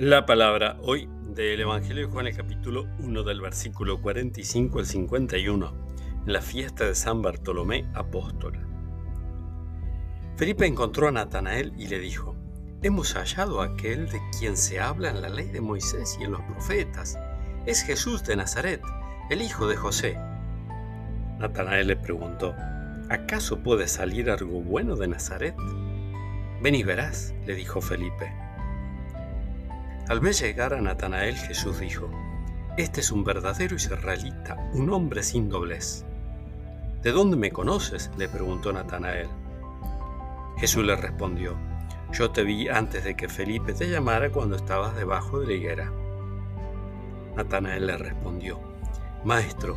La palabra hoy del Evangelio de Juan, el capítulo 1 del versículo 45 al 51, en la fiesta de San Bartolomé Apóstol. Felipe encontró a Natanael y le dijo, Hemos hallado a aquel de quien se habla en la ley de Moisés y en los profetas. Es Jesús de Nazaret, el hijo de José. Natanael le preguntó, ¿acaso puede salir algo bueno de Nazaret? Ven y verás, le dijo Felipe. Al ver llegar a Natanael, Jesús dijo, Este es un verdadero israelita, un hombre sin doblez. ¿De dónde me conoces? le preguntó Natanael. Jesús le respondió, Yo te vi antes de que Felipe te llamara cuando estabas debajo de la higuera. Natanael le respondió, Maestro,